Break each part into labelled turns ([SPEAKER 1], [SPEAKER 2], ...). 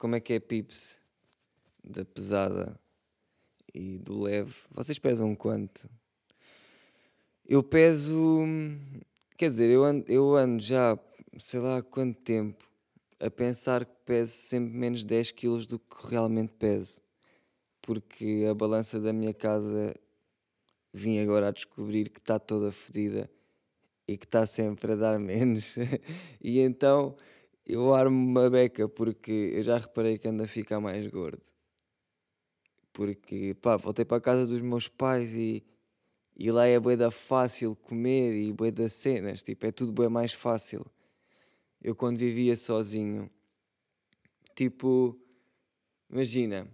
[SPEAKER 1] como é que é pips da pesada e do leve. Vocês pesam quanto? Eu peso. Quer dizer, eu ando, eu ando já, sei lá há quanto tempo, a pensar que peso sempre menos 10 kg do que realmente peso. Porque a balança da minha casa vim agora a descobrir que está toda fodida e que está sempre a dar menos. e então eu armo uma beca porque eu já reparei que ando a ficar mais gordo. Porque, pá, voltei para a casa dos meus pais e, e lá é bué da fácil comer e bué da cenas, tipo, é tudo bué mais fácil. Eu quando vivia sozinho, tipo, imagina,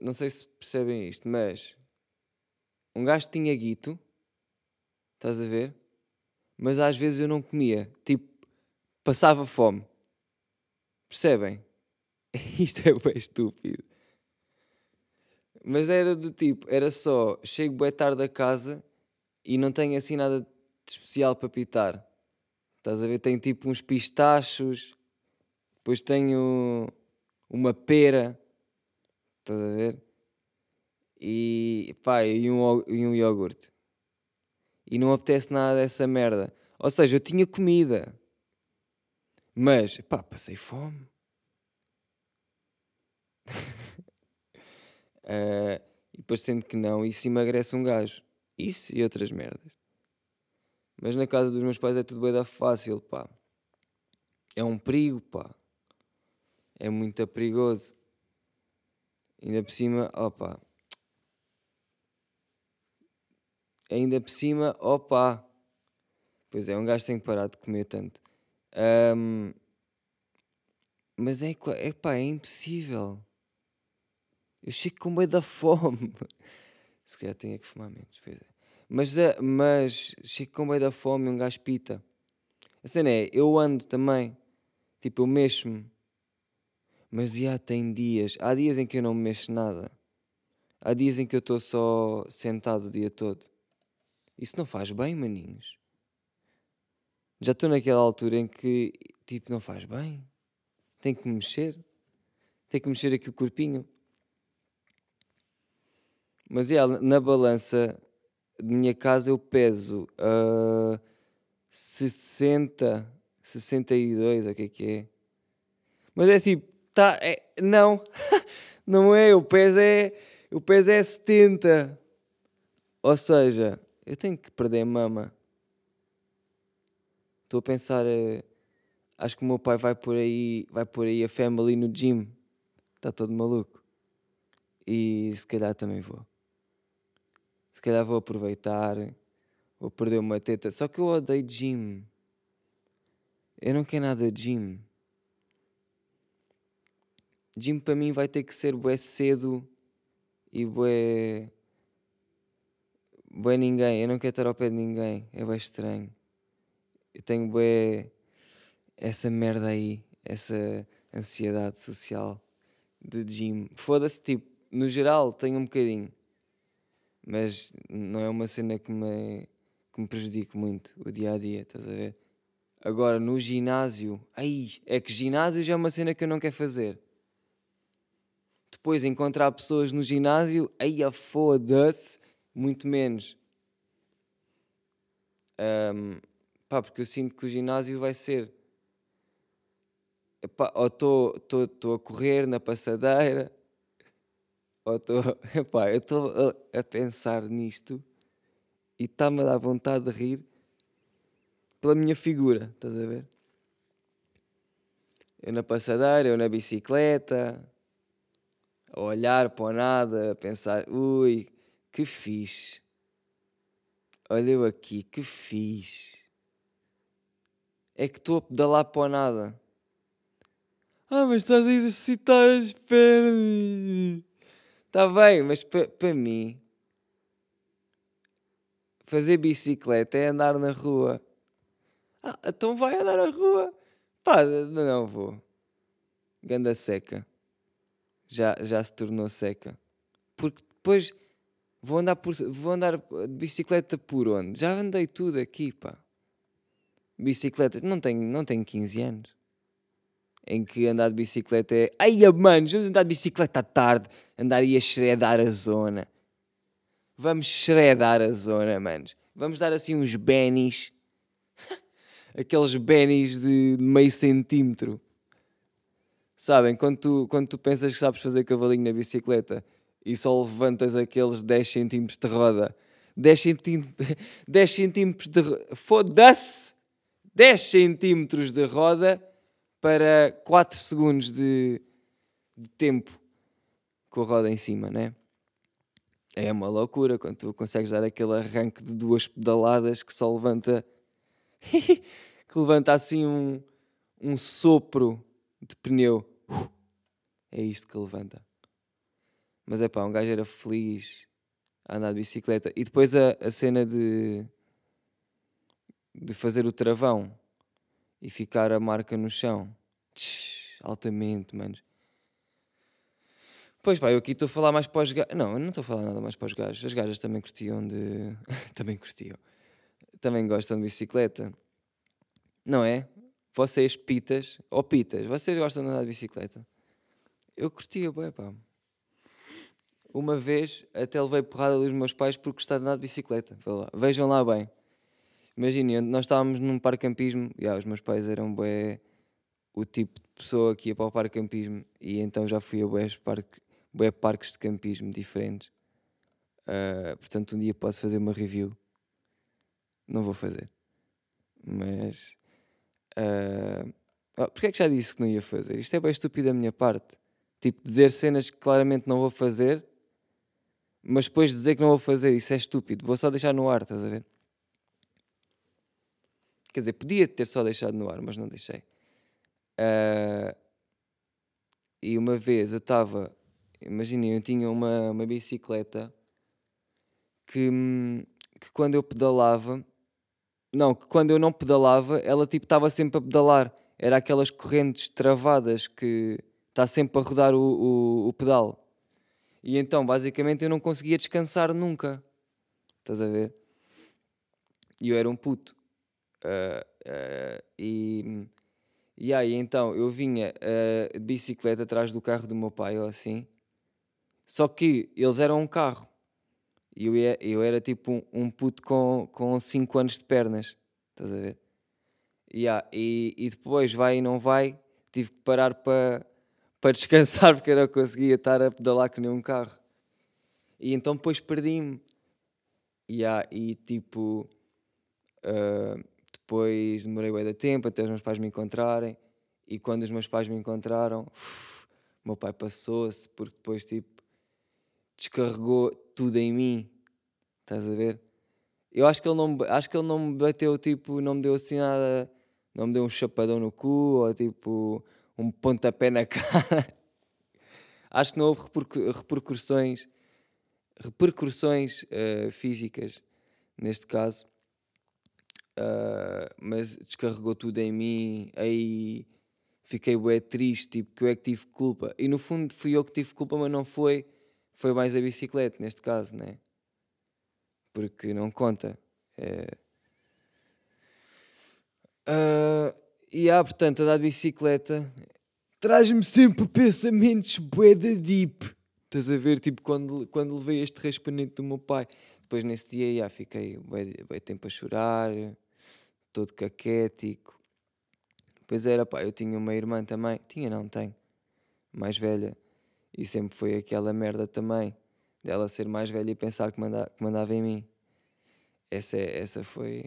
[SPEAKER 1] não sei se percebem isto, mas um gajo tinha guito, estás a ver? Mas às vezes eu não comia, tipo, passava fome. Percebem? Isto é bem estúpido. Mas era do tipo, era só, chego bem tarde a casa e não tenho assim nada de especial para pitar. Estás a ver? Tenho tipo uns pistachos, depois tenho uma pera, estás a ver? E pá, e um, e um iogurte. E não apetece nada dessa merda. Ou seja, eu tinha comida, mas pá, passei fome. Uh, e sendo que não, isso emagrece um gajo. Isso e outras merdas. Mas na casa dos meus pais é tudo bem da fácil, pá. É um perigo, pá. É muito perigoso. Ainda por cima, opa. Ainda por cima, opa. Pois é, um gajo tem que parar de comer tanto. Um, mas é, é pá, é impossível. Eu chego com meio da fome. Se calhar tinha que fumar menos. Pois é. Mas, eh, mas chego com meio da fome e um gajo pita. A cena é, eu ando também. Tipo, eu mexo-me. Mas já tem dias. Há dias em que eu não me mexo nada. Há dias em que eu estou só sentado o dia todo. Isso não faz bem, maninhos. Já estou naquela altura em que, tipo, não faz bem. Tem que me mexer. Tem que mexer aqui o corpinho. Mas é, na balança de minha casa eu peso uh, 60, 62, o que é que é? Mas é tipo, tá, é, não, não é, o peso é, o peso é 70. Ou seja, eu tenho que perder mama. Estou a pensar, uh, acho que o meu pai vai por aí, vai por aí a family no gym. Está todo maluco. E se calhar também vou se calhar vou aproveitar, vou perder uma teta. Só que eu odeio gym. Eu não quero nada de gym. Gym para mim vai ter que ser bué cedo e bué. Bué ninguém. Eu não quero estar ao pé de ninguém. É bué estranho. Eu tenho bué. essa merda aí. Essa ansiedade social de gym. Foda-se, tipo, no geral tenho um bocadinho mas não é uma cena que me, que me prejudique muito o dia a dia, estás a ver? Agora no ginásio, ai, é que ginásio já é uma cena que eu não quero fazer. Depois encontrar pessoas no ginásio, aí a foda-se, muito menos. Um, pá, porque eu sinto que o ginásio vai ser. Epá, ou estou a correr na passadeira, ou estou, eu estou a, a pensar nisto e está-me a dar vontade de rir pela minha figura, estás a ver? Eu na passadeira, eu na bicicleta, a olhar para o nada, a pensar, ui, que fixe. Olha eu aqui, que fixe. É que estou a pedalar para nada. Ah, mas estás a exercitar as pernas. Está bem, mas para mim, fazer bicicleta é andar na rua. Ah, então vai andar na rua. Pá, não vou. Ganda seca. Já, já se tornou seca. Porque depois vou andar, por, vou andar de bicicleta por onde? Já andei tudo aqui, pá. Bicicleta, não tenho, não tenho 15 anos. em que andar de bicicleta é. Ai, mano, vamos andar de bicicleta à tarde, andar aí a shreddar a zona. Vamos shreddar a zona, manos. Vamos dar assim uns bennies. Aqueles bennies de meio centímetro. Sabem, quando tu, quando tu pensas que sabes fazer cavalinho na bicicleta e só levantas aqueles 10 centímetros de roda. 10 centímetros, 10 centímetros de... Foda-se! 10 centímetros de roda para 4 segundos de, de tempo com a roda em cima, né? É uma loucura quando tu consegues dar aquele arranque de duas pedaladas que só levanta que levanta assim um, um sopro de pneu. É isto que levanta. Mas é pá, um gajo era feliz a andar de bicicleta. E depois a, a cena de, de fazer o travão e ficar a marca no chão. Tch, altamente, manos. Pois pá, eu aqui estou a falar mais para os gajos. Não, eu não estou a falar nada mais para os gajos. As gajas também curtiam de. também curtiam. Também gostam de bicicleta. Não é? Vocês, pitas, ou pitas, vocês gostam de andar de bicicleta? Eu curtia, bem, pá. Uma vez até levei porrada dos meus pais por gostar de andar de bicicleta. Vejam lá bem. Imaginem, nós estávamos num parque campismo, e ah, os meus pais eram bué, o tipo de pessoa que ia para o parque campismo, e então já fui a bué, parque, bué parques de campismo diferentes. Uh, portanto, um dia posso fazer uma review. Não vou fazer. Mas. Uh, oh, Porquê é que já disse que não ia fazer? Isto é bem estúpido da minha parte. Tipo, dizer cenas que claramente não vou fazer, mas depois dizer que não vou fazer, isso é estúpido. Vou só deixar no ar, estás a ver? Quer dizer, podia ter só deixado no ar, mas não deixei. Uh, e uma vez eu estava, imaginem, eu tinha uma, uma bicicleta que, que quando eu pedalava, não, que quando eu não pedalava, ela tipo estava sempre a pedalar. Era aquelas correntes travadas que está sempre a rodar o, o, o pedal. E então, basicamente, eu não conseguia descansar nunca. Estás a ver? E eu era um puto. Uh, uh, e, e aí então eu vinha uh, de bicicleta atrás do carro do meu pai ou assim. Só que eles eram um carro. E eu, eu era tipo um, um puto com 5 com cinco anos de pernas. Estás a ver? Yeah, e, e depois vai e não vai. Tive que parar para para descansar porque eu não conseguia estar a pedalar com nenhum carro. E então depois perdi-me. Yeah, e tipo, uh, depois demorei bem de tempo até os meus pais me encontrarem. E quando os meus pais me encontraram, uf, meu pai passou-se porque depois tipo descarregou tudo em mim. Estás a ver? Eu acho que ele não, acho que ele não me bateu, tipo, não me deu assim nada, não me deu um chapadão no cu ou tipo um pontapé na cara. acho que não houve repercussões, repercussões uh, físicas neste caso. Uh, mas descarregou tudo em mim, aí fiquei bué triste, tipo, que eu é que tive culpa. E no fundo fui eu que tive culpa, mas não foi, foi mais a bicicleta neste caso, né? Porque não conta. É... Uh, e há, portanto, andar de bicicleta traz-me sempre pensamentos bué da deep. Estás a ver, tipo, quando, quando levei este raspanete do meu pai. Depois nesse dia, já fiquei bué tempo a chorar todo caquético. Pois era, pá, eu tinha uma irmã também, tinha não, tenho, mais velha, e sempre foi aquela merda também, dela ser mais velha e pensar que, manda, que mandava em mim. Essa, essa foi,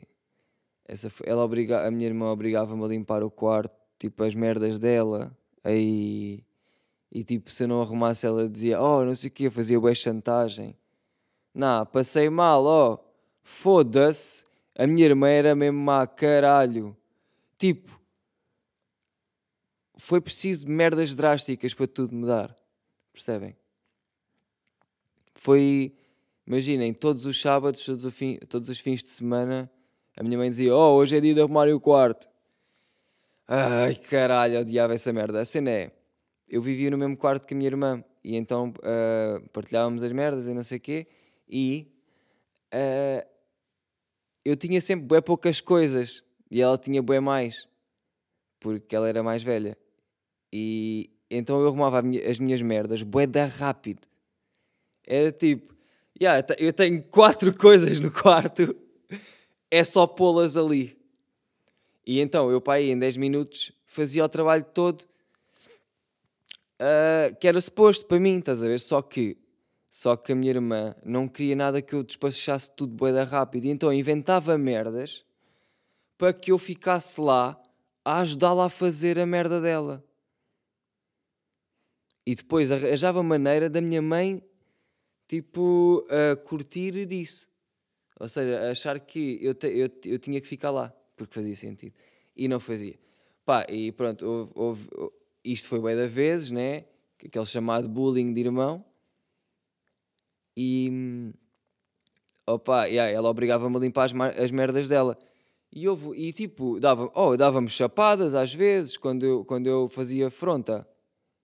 [SPEAKER 1] essa foi, ela obriga, a minha irmã obrigava-me a limpar o quarto, tipo, as merdas dela, aí, e tipo, se eu não arrumasse ela dizia, oh, não sei o que, fazia boa chantagem. Não, passei mal, ó, oh, foda-se, a minha irmã era mesmo má, caralho. Tipo, foi preciso merdas drásticas para tudo mudar. Percebem? Foi, imaginem, todos os sábados, todos, todos os fins de semana, a minha mãe dizia: Oh, hoje é dia de arrumar o quarto. Ai caralho, odiava essa merda. A cena é: eu vivia no mesmo quarto que a minha irmã e então uh, partilhávamos as merdas e não sei o quê. E uh, eu tinha sempre bem poucas coisas e ela tinha bem mais, porque ela era mais velha. E então eu arrumava as minhas merdas, bué da rápido. Era tipo, yeah, eu tenho quatro coisas no quarto, é só pô-las ali. E então eu, aí, em 10 minutos, fazia o trabalho todo uh, que era suposto para mim, estás a ver? Só que, só que a minha irmã não queria nada que eu despachasse tudo boeda rápido. E então inventava merdas para que eu ficasse lá a ajudá-la a fazer a merda dela. E depois arranjava maneira da minha mãe, tipo, a curtir disso. Ou seja, achar que eu, te, eu, eu tinha que ficar lá, porque fazia sentido. E não fazia. Pá, e pronto, houve, houve, isto foi bem da vezes, né? Aquele chamado bullying de irmão. E. Opa, yeah, ela obrigava-me a limpar as, as merdas dela. E, houve, e tipo, dava, oh, dava-me chapadas às vezes, quando eu, quando eu fazia afronta.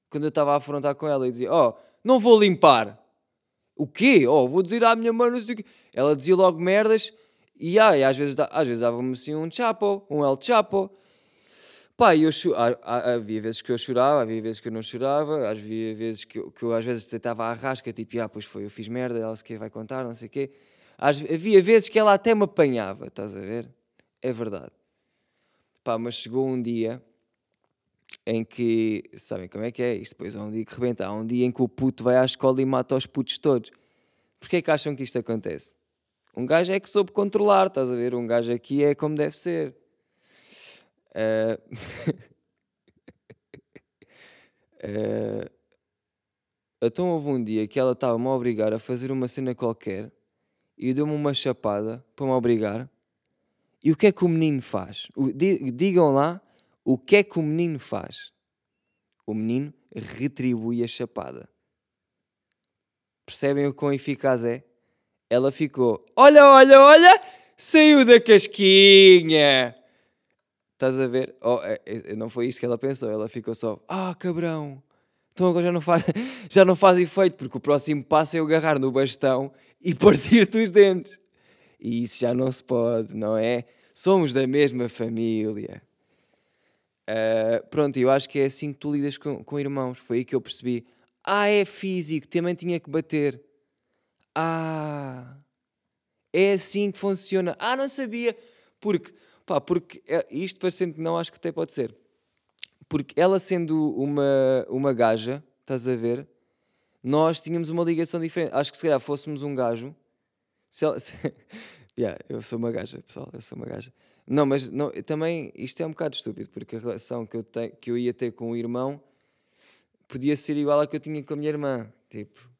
[SPEAKER 1] Quando eu estava a afrontar com ela e dizia, oh, não vou limpar. O quê? Oh, vou dizer à minha mãe, não sei o quê. Ela dizia logo merdas e, ah, e às vezes, às vezes dava-me assim um chapo, um El Chapo. Pá, eu havia vezes que eu chorava, havia vezes que eu não chorava, havia vezes que eu, que eu às vezes tentava a rasca, tipo, ah, pois foi, eu fiz merda, ela se quer vai contar, não sei o quê. havia vezes que ela até me apanhava, estás a ver? É verdade. Pá, mas chegou um dia em que, sabem como é que é? Isto depois é um dia que rebenta. Há um dia em que o puto vai à escola e mata os putos todos. Porquê é que acham que isto acontece? Um gajo é que soube controlar, estás a ver? Um gajo aqui é como deve ser. Uh... uh... Então houve um dia que ela estava-me a obrigar a fazer uma cena qualquer e deu-me uma chapada para me obrigar. E o que é que o menino faz? Digam lá o que é que o menino faz. O menino retribui a chapada. Percebem o quão eficaz é? Ela ficou: Olha, olha, olha, saiu da casquinha. Estás a ver? Oh, é, é, não foi isto que ela pensou. Ela ficou só: Ah, cabrão. Então agora já não, faz, já não faz efeito, porque o próximo passo é eu agarrar no bastão e partir-te os dentes. E isso já não se pode, não é? Somos da mesma família. Uh, pronto, eu acho que é assim que tu lidas com, com irmãos. Foi aí que eu percebi. Ah, é físico, também tinha que bater. Ah, é assim que funciona. Ah, não sabia. Porque Pá, porque é, isto parecendo que não, acho que até pode ser. Porque ela sendo uma, uma gaja, estás a ver, nós tínhamos uma ligação diferente. Acho que se calhar fôssemos um gajo. Se ela, se... yeah, eu sou uma gaja, pessoal, eu sou uma gaja. Não, mas não, também isto é um bocado estúpido, porque a relação que eu, te, que eu ia ter com o irmão podia ser igual à que eu tinha com a minha irmã. Tipo,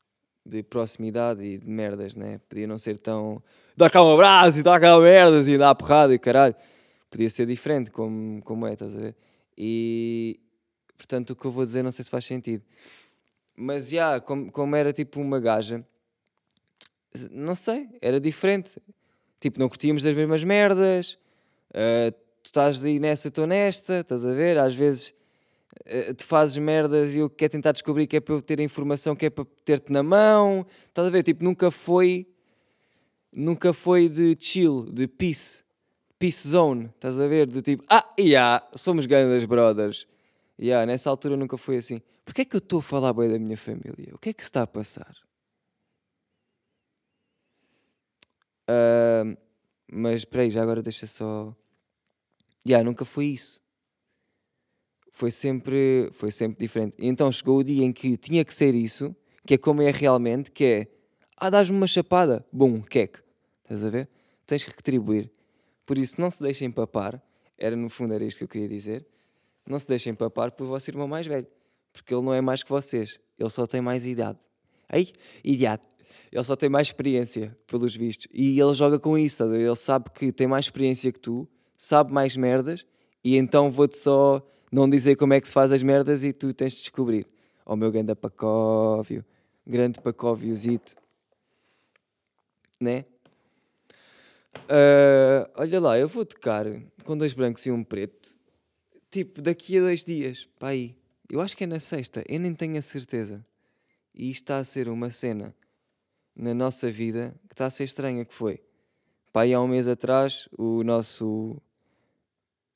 [SPEAKER 1] de proximidade e de merdas, né? Podia não ser tão. dá cá um abraço e dá cá merdas e dá porrada e caralho podia ser diferente, como, como é, estás a ver? E portanto o que eu vou dizer não sei se faz sentido. Mas já, yeah, como, como era tipo uma gaja, não sei, era diferente. Tipo, não curtíamos das mesmas merdas, uh, tu estás aí nessa, estou nesta, estás a ver? Às vezes tu fazes merdas e eu quero tentar descobrir que é para eu ter a informação que é para ter-te na mão, estás a ver? Tipo, nunca foi, nunca foi de chill, de peace peace zone, estás a ver? De tipo, ah, yeah, somos grandes brothers. Yeah, nessa altura nunca foi assim. Porquê é que eu estou a falar bem da minha família? O que é que se está a passar? Uh, mas espera aí, já agora deixa só. Yeah, nunca foi isso. Foi sempre, foi sempre diferente. E então chegou o dia em que tinha que ser isso, que é como é realmente, que é, ah, dás-me uma chapada, bom, queque. Estás a ver? Tens que retribuir. Por isso, não se deixem papar. Era no fundo era isto que eu queria dizer. Não se deixem papar por vosso irmão mais velho. Porque ele não é mais que vocês. Ele só tem mais idade. Aí, idade. Ele só tem mais experiência, pelos vistos. E ele joga com isso. Ele sabe que tem mais experiência que tu, sabe mais merdas, e então vou-te só não dizer como é que se faz as merdas e tu tens de descobrir. Oh, meu grande pacóvio, grande pacóviozito. Né? Uh, olha lá, eu vou tocar com dois brancos e um preto, tipo, daqui a dois dias, para aí. Eu acho que é na sexta, eu nem tenho a certeza. E isto está a ser uma cena na nossa vida que está a ser estranha, que foi. Pá, há um mês atrás, o nosso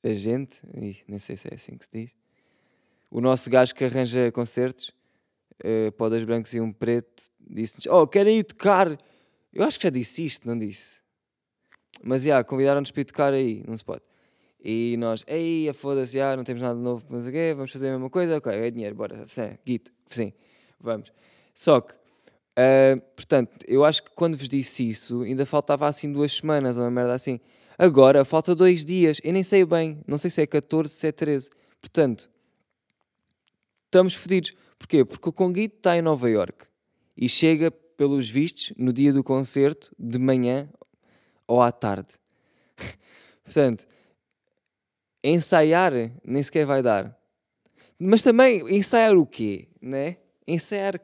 [SPEAKER 1] agente, nem sei se é assim que se diz, o nosso gajo que arranja concertos, uh, para dois brancos e um preto, disse-nos: Oh, querem ir tocar? Eu acho que já disse isto, não disse? Mas já, yeah, convidaram-nos para ir tocar aí, num spot. E nós, ei, foda-se, já, não temos nada novo, mas o quê? Vamos fazer a mesma coisa? Ok, é dinheiro, bora, sim, guito, sim, vamos. Só que, uh, portanto, eu acho que quando vos disse isso, ainda faltava assim duas semanas, ou uma merda assim. Agora, falta dois dias, eu nem sei bem, não sei se é 14, se é 13. Portanto, estamos fodidos. Porquê? Porque o Conguito está em Nova York e chega, pelos vistos, no dia do concerto, de manhã ou à tarde. Portanto, ensaiar nem sequer vai dar. Mas também ensaiar o quê? Né? Ensaiar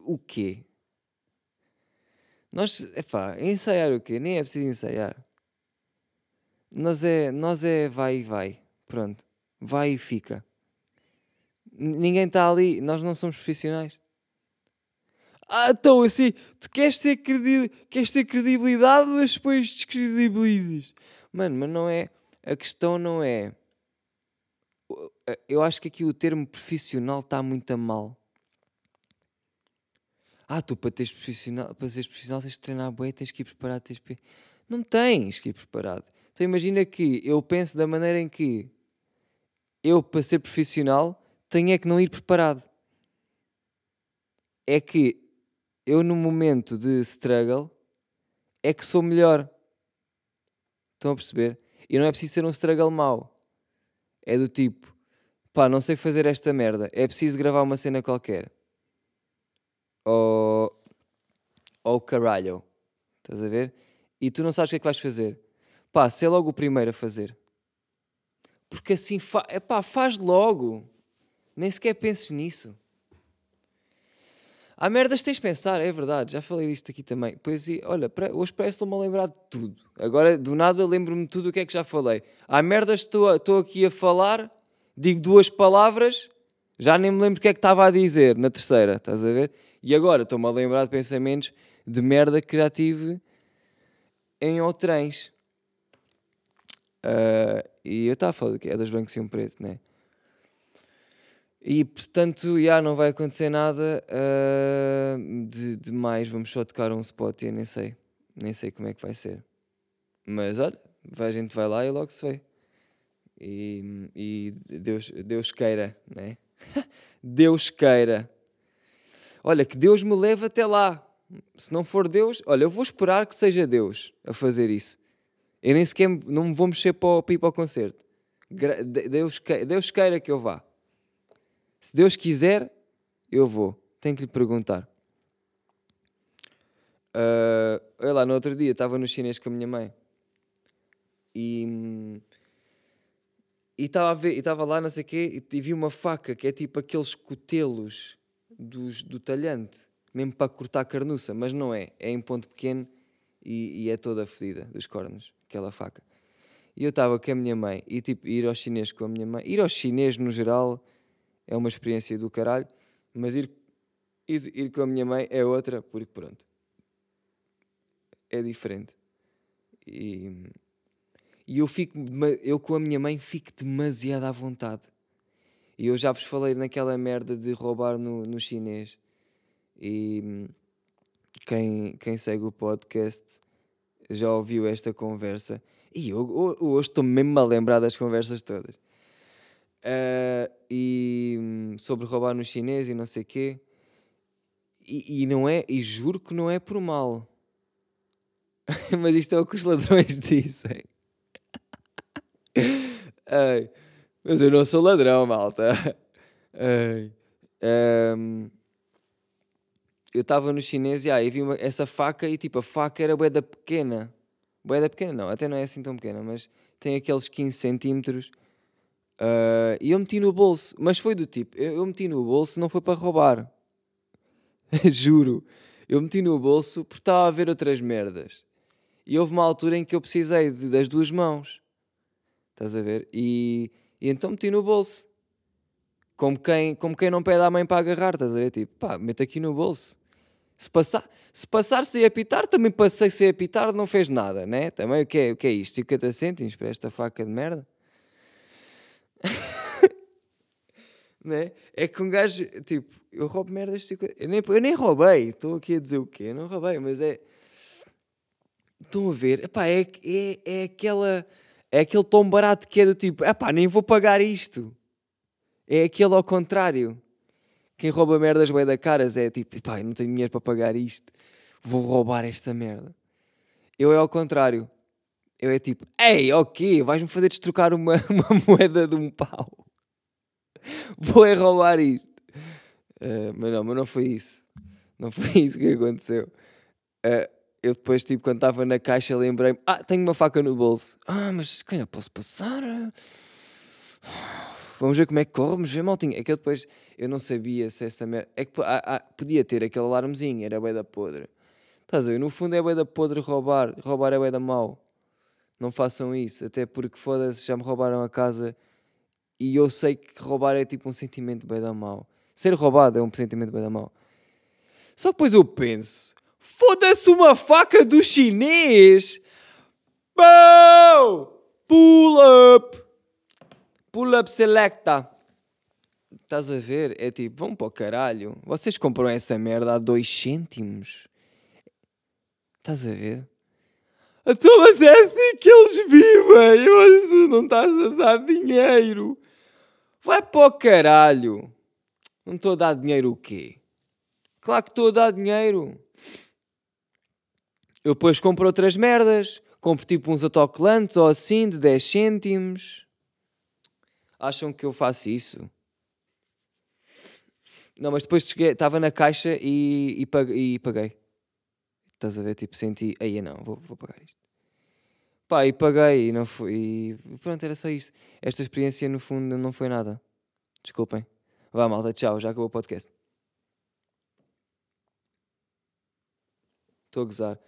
[SPEAKER 1] o quê? Nós, epá, ensaiar o quê? Nem é preciso ensaiar. Nós é, nós é vai e vai. Pronto. Vai e fica. Ninguém está ali. Nós não somos profissionais. Ah, então assim, tu queres ter, credi queres ter credibilidade, mas depois descredibilizas. Mano, mas não é. A questão não é. Eu acho que aqui o termo profissional está muito a mal. Ah, tu para teres profissional, para seres profissional tens de treinar bem, tens que ir preparado, tens que... Não tens que ir preparado. Então imagina que eu penso da maneira em que eu, para ser profissional, tenho é que não ir preparado. É que eu, no momento de struggle, é que sou melhor. Estão a perceber? E não é preciso ser um struggle mau. É do tipo, pá, não sei fazer esta merda. É preciso gravar uma cena qualquer. Ou. Ou caralho. Estás a ver? E tu não sabes o que é que vais fazer. Pá, ser logo o primeiro a fazer. Porque assim, fa pá, faz logo. Nem sequer penses nisso. Há merdas que tens de pensar, é verdade, já falei disto aqui também. Pois, olha, hoje parece-me a lembrar de tudo. Agora, do nada, lembro-me de tudo o que é que já falei. Há merdas que estou aqui a falar, digo duas palavras, já nem me lembro o que é que estava a dizer na terceira, estás a ver? E agora estou-me a lembrar de pensamentos de merda que já tive em outrens. Uh, e eu estava a falar que é dos brancos e um preto, né? E portanto, já não vai acontecer nada uh, de, de, mais. Vamos só tocar um spot e eu nem sei. Nem sei como é que vai ser. Mas olha, a gente vai lá e logo se vê. E, e Deus, Deus queira, né? Deus queira. Olha, que Deus me leve até lá. Se não for Deus, olha, eu vou esperar que seja Deus a fazer isso. Eu nem sequer não vou mexer para, para ir para o concerto. Deus, Deus queira que eu vá. Se Deus quiser, eu vou. Tenho que lhe perguntar. Uh, olha lá, no outro dia estava no chinês com a minha mãe e estava ver, estava lá, não sei o quê, e vi uma faca que é tipo aqueles cotelos dos, do talhante, mesmo para cortar carnuça, mas não é, é em ponto pequeno e, e é toda fedida dos cornos, aquela faca. E eu estava com a minha mãe, e tipo, ir ao chinês com a minha mãe, ir ao chinês no geral é uma experiência do caralho, mas ir, ir, ir com a minha mãe é outra, porque pronto, é diferente. E, e eu fico, eu com a minha mãe fico demasiado à vontade. E eu já vos falei naquela merda de roubar no, no chinês. E quem, quem segue o podcast já ouviu esta conversa. E eu, hoje estou mesmo a lembrar das conversas todas. Uh, e hum, sobre roubar no chinês e não sei quê. E, e não é, e juro que não é por mal. Mas isto é o que os ladrões dizem. Ai, mas eu não sou ladrão, malta. Ai, um, eu estava no chinês e aí vi uma, essa faca e tipo a faca era boeda pequena. Boeda pequena não, até não é assim tão pequena, mas tem aqueles 15 centímetros Uh, e eu meti no bolso, mas foi do tipo: eu, eu meti no bolso, não foi para roubar, juro. Eu meti no bolso porque estava a ver outras merdas. E houve uma altura em que eu precisei de, das duas mãos, estás a ver? E, e então meti no bolso, como quem, como quem não pede à mãe para agarrar, estás a ver? Tipo, pá, mete aqui no bolso. Se passar, se passar sem apitar, também passei sem apitar, não fez nada, né? Também o que é, o que é isto? 50 cêntimos para esta faca de merda? né? É que um gajo, tipo, eu roubo merdas. Tipo, eu, nem, eu nem roubei, estou aqui a dizer o quê? Eu não roubei, mas é. Estão a ver? Epá, é, é, é aquela. É aquele tom barato que é do tipo, epá, nem vou pagar isto. É aquele ao contrário. Quem rouba merdas bem da caras é tipo, epá, não tenho dinheiro para pagar isto. Vou roubar esta merda. Eu é ao contrário. Eu é tipo, ei, ok, vais-me fazer destrocar uma, uma moeda de um pau. Vou é roubar isto. Uh, mas não, mas não foi isso. Não foi isso que aconteceu. Uh, eu depois, tipo, quando estava na caixa, lembrei-me: Ah, tenho uma faca no bolso. Ah, mas se calhar posso passar. Vamos ver como é que corre, vamos ver. É que eu depois, eu não sabia se essa merda. É que ah, ah, podia ter aquele alarmezinho, era bem da podre. Estás a ver? No fundo é bem da podre roubar. Roubar é bem da mau. Não façam isso, até porque foda-se, já me roubaram a casa e eu sei que roubar é tipo um sentimento bem da mau. Ser roubado é um sentimento bem da mau. Só que depois eu penso, foda-se uma faca do chinês! Bow! Pull up! Pull up selecta! Estás a ver? É tipo, vão para o caralho. Vocês compram essa merda a 2 cêntimos. Estás a ver? Então, mas é assim que eles vivem. Mas não estás a dar dinheiro. Vai para o caralho. Não estou a dar dinheiro o quê? Claro que estou a dar dinheiro. Eu depois compro outras merdas. Compro tipo uns autocolantes ou assim de 10 cêntimos. Acham que eu faço isso? Não, mas depois estava na caixa e, e, paguei, e paguei. Estás a ver? Tipo, senti, aí não, vou, vou pagar isto. Pá, e paguei e não foi. E pronto, era só isto. Esta experiência, no fundo, não foi nada. Desculpem. Vá, malta, tchau, já acabou o podcast. Estou a gozar.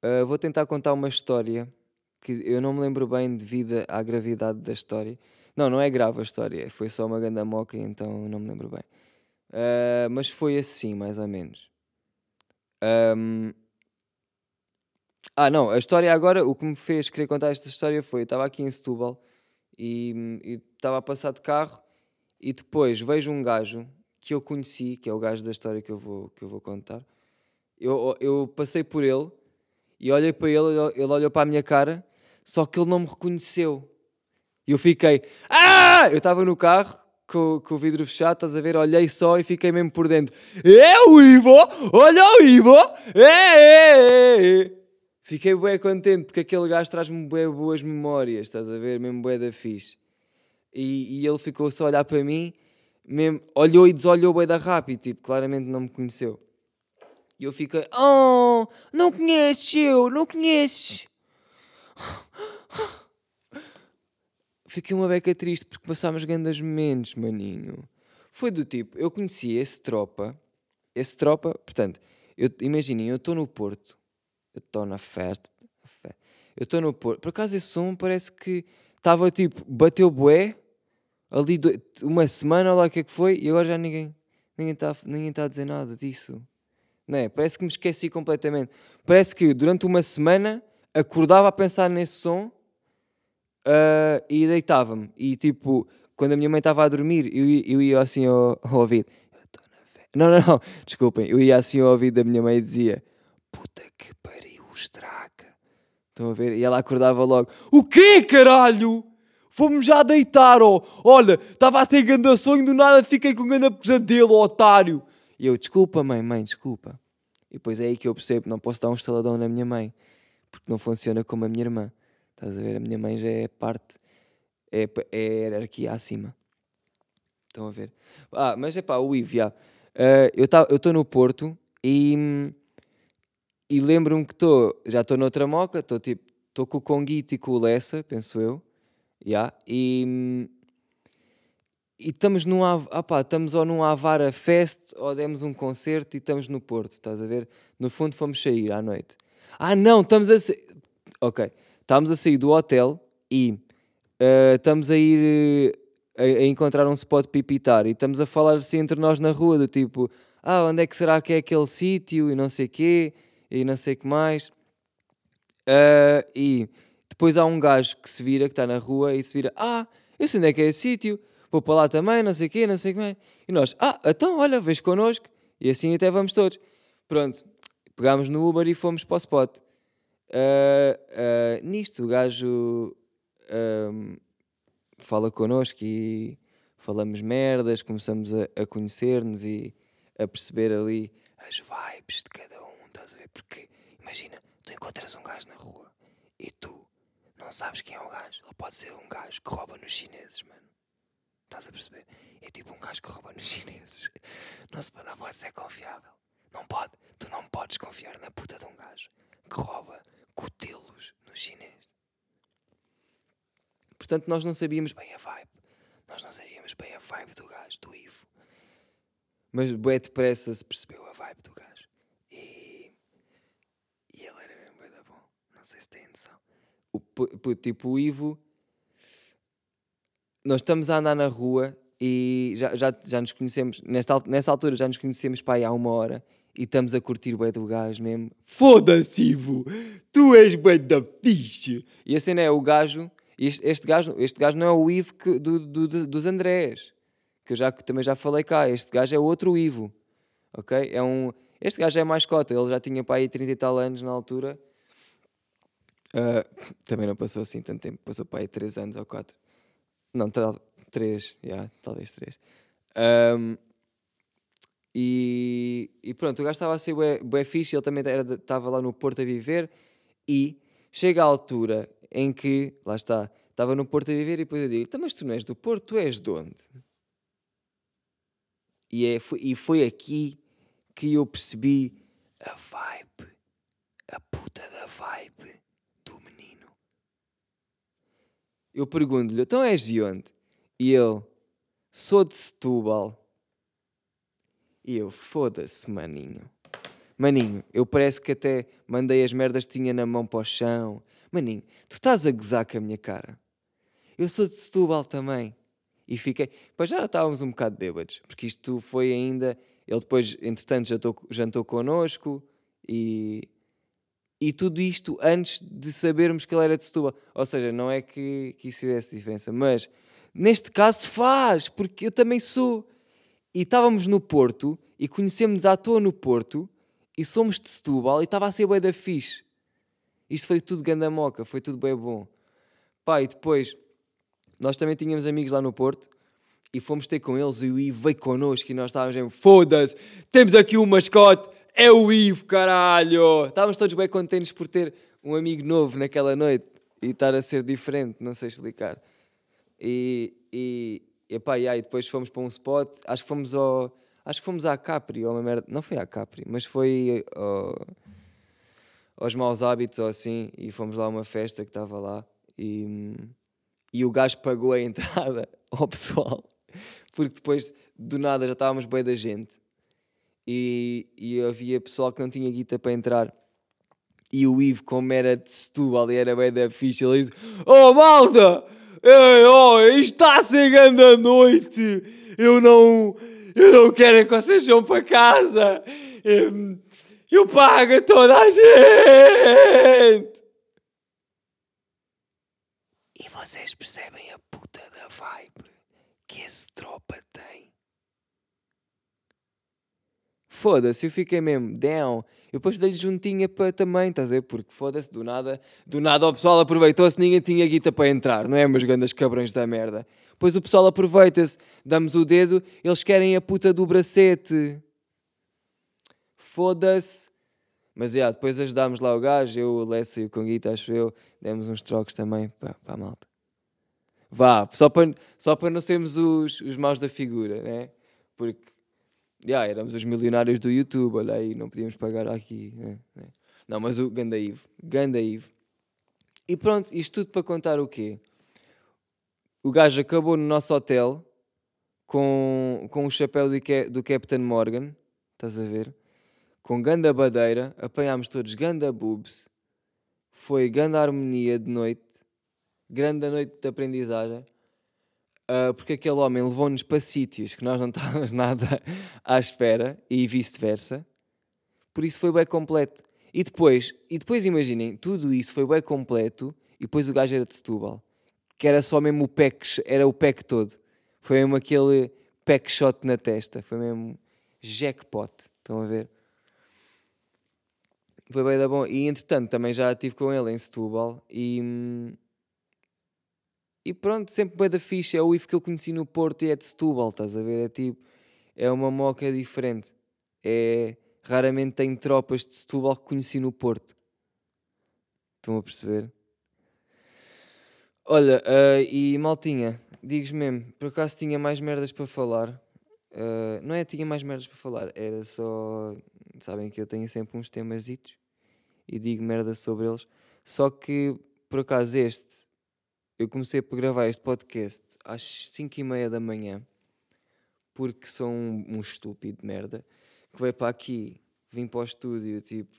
[SPEAKER 1] Uh, vou tentar contar uma história que eu não me lembro bem devido à gravidade da história. Não, não é grave a história, foi só uma ganda moca, então não me lembro bem. Uh, mas foi assim, mais ou menos. Um... Ah, não, a história agora, o que me fez querer contar esta história foi: eu estava aqui em Setúbal e estava a passar de carro e depois vejo um gajo que eu conheci, que é o gajo da história que eu vou, que eu vou contar. Eu, eu passei por ele e olhei para ele, ele olhou para a minha cara, só que ele não me reconheceu. E eu fiquei, ah! Eu estava no carro com, com o vidro fechado, estás a ver? Olhei só e fiquei mesmo por dentro. É o Ivo! Olha o Ivo! É, é, é, é. Fiquei bem contente porque aquele gajo traz-me boas memórias, estás a ver? Mesmo bué da fixe. E, e, ele ficou só a olhar para mim, mesmo, olhou e desolhou bem da rápido, tipo, claramente não me conheceu. E eu fiquei, oh, não conheces eu, não conheces. Fiquei uma beca triste porque passámos grandes momentos, maninho. Foi do tipo, eu conheci esse tropa, esse tropa, portanto, imaginem, eu estou no Porto, eu estou na festa, eu estou no Porto, por acaso esse som parece que estava tipo, bateu bué, ali do, uma semana, olha lá o que é que foi, e agora já ninguém ninguém está ninguém tá a dizer nada disso. Não é? Parece que me esqueci completamente. Parece que durante uma semana acordava a pensar nesse som uh, e deitava-me. E tipo, quando a minha mãe estava a dormir, eu, eu ia assim ao, ao ouvido. Não, não, não, desculpem. Eu ia assim ao ouvido da minha mãe e dizia: Puta que pariu, estraga. Estão a ver? E ela acordava logo: O quê, caralho? Fomos já deitar, ó. Oh. Olha, estava a ter grande sonho, do nada fiquei com grande pesadelo, otário. E eu: Desculpa, mãe, mãe, desculpa. E depois é aí que eu percebo: não posso dar um estaladão na minha mãe, porque não funciona como a minha irmã. Estás a ver? A minha mãe já é parte, é, é hierarquia acima. Estão a ver? Ah, mas é pá, o Ivo, já. Uh, eu estou no Porto e, e lembro-me que estou, já estou noutra moca, estou tipo, estou com o Conguito e com o Lessa, penso eu, já, e, e estamos num, ah, pá, estamos ou num Avara Fest ou demos um concerto e estamos no Porto, estás a ver? No fundo fomos sair à noite. Ah não, estamos a... Ok, estávamos a sair do hotel e uh, estamos a ir uh, a, a, encontrar um spot pipitar e estamos a falar assim entre nós na rua, do tipo, ah, onde é que será que é aquele sítio e não sei quê e não sei o que mais. Uh, e depois há um gajo que se vira, que está na rua e se vira, ah, eu sei onde é que é esse sítio, vou para lá também, não sei o quê, não sei o que E nós, ah, então olha, vês connosco. E assim até vamos todos. Pronto, pegámos no Uber e fomos para o spot. Uh, uh, nisto, o gajo fala connosco e falamos merdas, começamos a, a conhecer-nos e a perceber ali as vibes de cada um, estás a ver? Porque, imagina, tu encontras um gajo na rua e tu não sabes quem é o gajo. Ele pode ser um gajo que rouba nos chineses, mano. Estás a perceber? É tipo um gajo que rouba nos chineses. Não se pode, não pode ser confiável. Não pode. Tu não podes confiar na puta de um gajo que rouba cotelos no chinês. Portanto, nós não sabíamos bem a vibe. Nós não sabíamos bem a vibe do gajo, do Ivo. Mas bué depressa se percebeu a vibe do gajo. E, e ele era mesmo bué da bom. Não sei se tem noção. O, tipo, o Ivo... Nós estamos a andar na rua e já, já, já nos conhecemos, nesta, nessa altura já nos conhecemos para aí há uma hora e estamos a curtir o bué do gajo mesmo. Foda-se, Ivo! Tu és bué da fixe! E a cena é o gajo, este, este, gajo, este gajo não é o Ivo que, do, do, dos Andrés, que eu já, também já falei cá. Este gajo é outro Ivo, ok? É um, este gajo é mais cota, ele já tinha para aí 30 e tal anos na altura. Uh, também não passou assim tanto tempo, passou para aí 3 anos ou 4. Não, 3, yeah, talvez 3. Um, e, e, pronto, o gajo estava a ser bué, bué fixe, ele também estava lá no Porto a viver e chega a altura em que, lá está, estava no Porto a viver e depois eu digo, então, mas tu não és do Porto, tu és de onde? E, é, foi, e foi aqui que eu percebi a vibe, a puta da vibe do menino. Eu pergunto-lhe, então és de onde? E ele, sou de Setúbal. E eu, foda-se, maninho. Maninho, eu parece que até mandei as merdas que tinha na mão para o chão. Maninho, tu estás a gozar com a minha cara. Eu sou de Setúbal também. E fiquei. Pois já estávamos um bocado bêbados, porque isto foi ainda. Ele depois, entretanto, jantou, jantou connosco e. E tudo isto antes de sabermos que ele era de Setúbal. Ou seja, não é que, que isso fizesse diferença, mas Neste caso faz, porque eu também sou. E estávamos no Porto e conhecemos à toa no Porto e somos de Setúbal e estava a ser bem da fixe. Isto foi tudo ganda moca, foi tudo bem bom. Pá, e depois nós também tínhamos amigos lá no Porto e fomos ter com eles e o Ivo veio connosco e nós estávamos em foda-se, temos aqui um mascote, é o Ivo, caralho! Estávamos todos bem contentes por ter um amigo novo naquela noite e estar a ser diferente, não sei explicar. E, e, epá, e aí depois fomos para um spot, acho que fomos ao. Acho que fomos à Capri, ou uma merda. Não foi à Capri, mas foi ao, aos maus hábitos ou assim, e fomos lá a uma festa que estava lá e, e o gajo pagou a entrada ao pessoal, porque depois do nada já estávamos bem da gente e, e havia pessoal que não tinha guita para entrar. E o Ivo, como era de Setúbal e era bem da ficha, ele disse: Oh malta! Ei, oh, está grande a noite. Eu não, eu não quero que vocês vão para casa. Eu, eu pago toda a gente. E vocês percebem a puta da vibe que esse tropa tem? Foda-se, eu fiquei mesmo down. Eu depois dei-lhe juntinha para também, estás a ver? Porque foda-se, do nada, do nada o pessoal aproveitou-se, ninguém tinha guita para entrar, não é? Meus grandes cabrões da merda. Depois o pessoal aproveita-se, damos o dedo, eles querem a puta do bracete. Foda-se. Mas, yeah, depois ajudámos lá o gajo, eu, o Lessa e o Conguita, acho eu, demos uns trocos também para, para a malta. Vá, só para, só para não sermos os, os maus da figura, né? Porque yeah, éramos os milionários do YouTube, olha aí, não podíamos pagar aqui. Né? né. Não, mas o Ganda Ivo, Ganda Ivo. E pronto, isto tudo para contar o quê? O gajo acabou no nosso hotel com, com o chapéu do, do Captain Morgan, estás a ver? Com ganda badeira, apanhámos todos ganda boobs, foi ganda harmonia de noite, grande noite de aprendizagem uh, porque aquele homem levou-nos para sítios que nós não estávamos nada à espera e vice-versa. Por isso foi bem completo. E depois, e depois imaginem, tudo isso foi bem completo e depois o gajo era de Setúbal. Que era só mesmo o pack, era o pack todo. Foi mesmo aquele pack shot na testa. Foi mesmo jackpot. Estão a ver? Foi bem da bom. E entretanto também já estive com ele em Setúbal e. E pronto, sempre bem da ficha. É o IF que eu conheci no Porto e é de Setúbal, estás a ver? É tipo. É uma moca diferente. É. Raramente tem tropas de Setúbal que conheci no Porto. Estão a perceber? Olha, uh, e maltinha, digo mesmo, por acaso tinha mais merdas para falar. Uh, não é tinha mais merdas para falar, era só. Sabem que eu tenho sempre uns temas e digo merda sobre eles. Só que, por acaso, este, eu comecei por gravar este podcast às 5 e meia da manhã, porque sou um, um estúpido de merda, que veio para aqui, vim para o estúdio, tipo,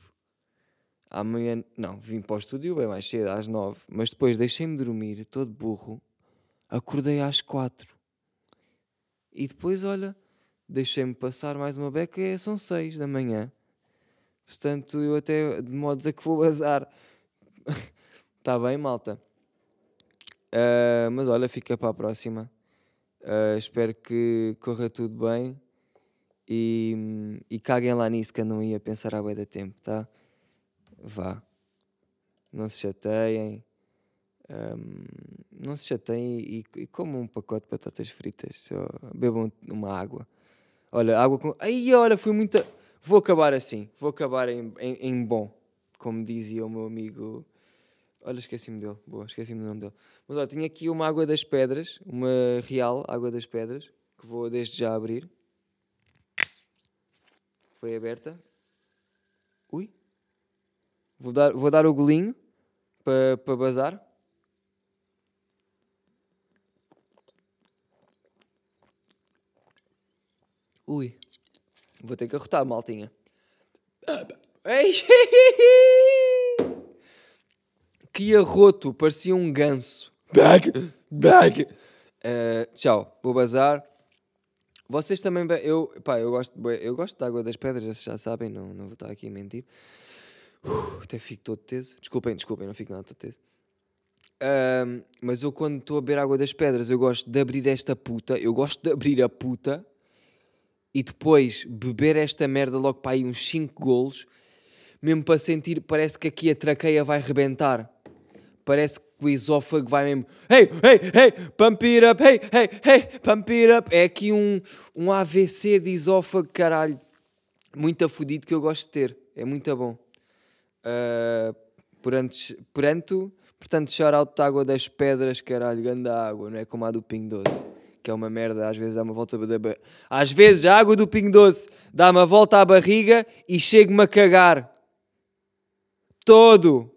[SPEAKER 1] amanhã, não, vim para o estúdio bem mais cedo, às 9, mas depois deixei-me dormir, todo burro, acordei às 4. E depois, olha, deixei-me passar mais uma beca e são 6 da manhã. Portanto, eu até de modos a que vou bazar. Está bem, malta? Uh, mas olha, fica para a próxima. Uh, espero que corra tudo bem e, e caguem lá nisso que eu não ia pensar há bem da tempo, tá? Vá. Não se chateiem. Um, não se chateiem e, e comam um pacote de batatas fritas. Só bebam uma água. Olha, água com. Ai, olha, foi muita. Vou acabar assim, vou acabar em, em, em bom, como dizia o meu amigo. Olha, esqueci-me dele, boa, esqueci-me do nome dele. Mas olha, tinha aqui uma água das pedras, uma real água das pedras, que vou desde já abrir. Foi aberta. Ui. Vou dar, vou dar o golinho para pa bazar. Ui. Vou ter que arrotar, maltinha. Que arroto, parecia um ganso. Bag, bag. Uh, tchau, vou bazar. Vocês também. Eu, pá, eu gosto, eu gosto da água das pedras, vocês já sabem, não, não vou estar aqui a mentir. Uh, até fico todo teso. Desculpem, desculpem, não fico nada todo teso. Uh, mas eu, quando estou a beber água das pedras, eu gosto de abrir esta puta. Eu gosto de abrir a puta e depois beber esta merda logo para aí uns 5 golos, mesmo para sentir, parece que aqui a traqueia vai rebentar. Parece que o esófago vai mesmo. Hey, hey, hey, pump it up, hey, hey, hey, pump it up. É aqui um, um AVC de esófago, caralho. Muito afudido que eu gosto de ter. É muito bom. Uh, portanto, portanto, portanto, shout de água das pedras, caralho, ganda água, não é como a do Ping Doce que é uma merda, às vezes dá uma volta da ba... Às vezes a água do Pingo Doce dá uma volta à barriga e chego-me a cagar. Todo.